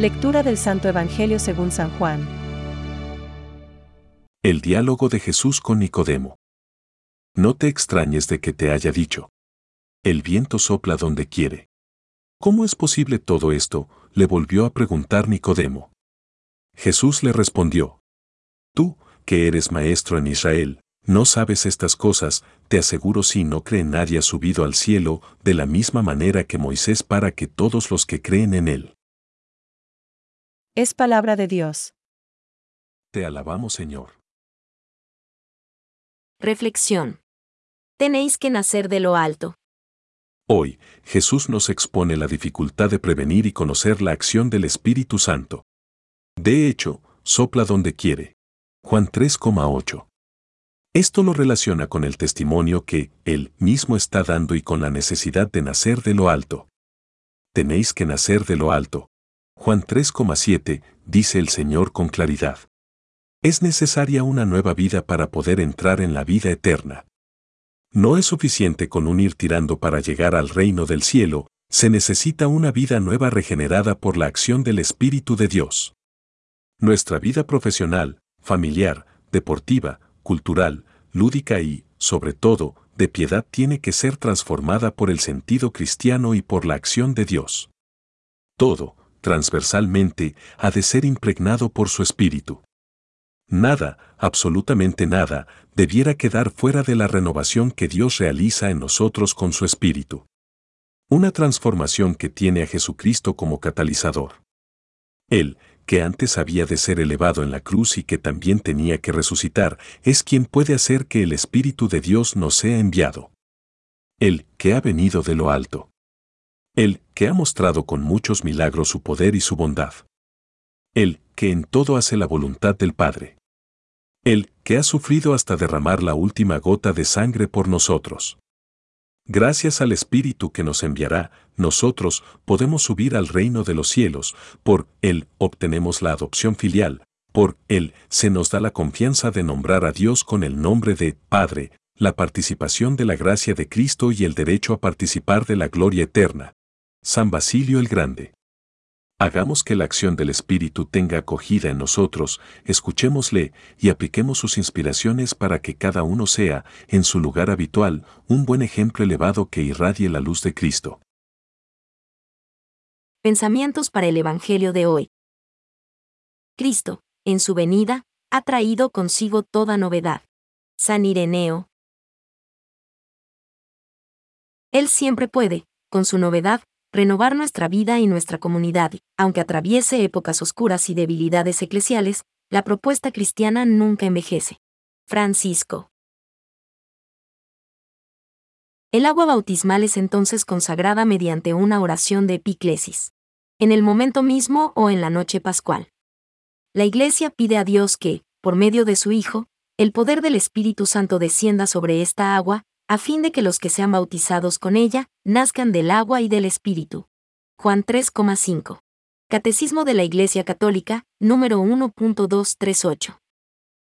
Lectura del Santo Evangelio según San Juan. El diálogo de Jesús con Nicodemo. No te extrañes de que te haya dicho. El viento sopla donde quiere. ¿Cómo es posible todo esto? le volvió a preguntar Nicodemo. Jesús le respondió. Tú, que eres maestro en Israel, no sabes estas cosas, te aseguro si no cree nadie ha subido al cielo de la misma manera que Moisés para que todos los que creen en él. Es palabra de Dios. Te alabamos Señor. Reflexión. Tenéis que nacer de lo alto. Hoy, Jesús nos expone la dificultad de prevenir y conocer la acción del Espíritu Santo. De hecho, sopla donde quiere. Juan 3,8. Esto lo relaciona con el testimonio que Él mismo está dando y con la necesidad de nacer de lo alto. Tenéis que nacer de lo alto. Juan 3,7 dice el Señor con claridad. Es necesaria una nueva vida para poder entrar en la vida eterna. No es suficiente con un ir tirando para llegar al reino del cielo, se necesita una vida nueva regenerada por la acción del Espíritu de Dios. Nuestra vida profesional, familiar, deportiva, cultural, lúdica y, sobre todo, de piedad tiene que ser transformada por el sentido cristiano y por la acción de Dios. Todo, transversalmente, ha de ser impregnado por su espíritu. Nada, absolutamente nada, debiera quedar fuera de la renovación que Dios realiza en nosotros con su espíritu. Una transformación que tiene a Jesucristo como catalizador. Él, que antes había de ser elevado en la cruz y que también tenía que resucitar, es quien puede hacer que el Espíritu de Dios nos sea enviado. Él, que ha venido de lo alto. Él, que ha mostrado con muchos milagros su poder y su bondad. Él, que en todo hace la voluntad del Padre. Él, que ha sufrido hasta derramar la última gota de sangre por nosotros. Gracias al Espíritu que nos enviará, nosotros podemos subir al reino de los cielos, por Él obtenemos la adopción filial, por Él se nos da la confianza de nombrar a Dios con el nombre de Padre, la participación de la gracia de Cristo y el derecho a participar de la gloria eterna. San Basilio el Grande. Hagamos que la acción del Espíritu tenga acogida en nosotros, escuchémosle y apliquemos sus inspiraciones para que cada uno sea, en su lugar habitual, un buen ejemplo elevado que irradie la luz de Cristo. Pensamientos para el Evangelio de hoy. Cristo, en su venida, ha traído consigo toda novedad. San Ireneo. Él siempre puede, con su novedad, renovar nuestra vida y nuestra comunidad, aunque atraviese épocas oscuras y debilidades eclesiales, la propuesta cristiana nunca envejece. Francisco. El agua bautismal es entonces consagrada mediante una oración de epiclesis. En el momento mismo o en la noche pascual. La Iglesia pide a Dios que, por medio de su Hijo, el poder del Espíritu Santo descienda sobre esta agua, a fin de que los que sean bautizados con ella, nazcan del agua y del Espíritu. Juan 3,5. Catecismo de la Iglesia Católica, número 1.238.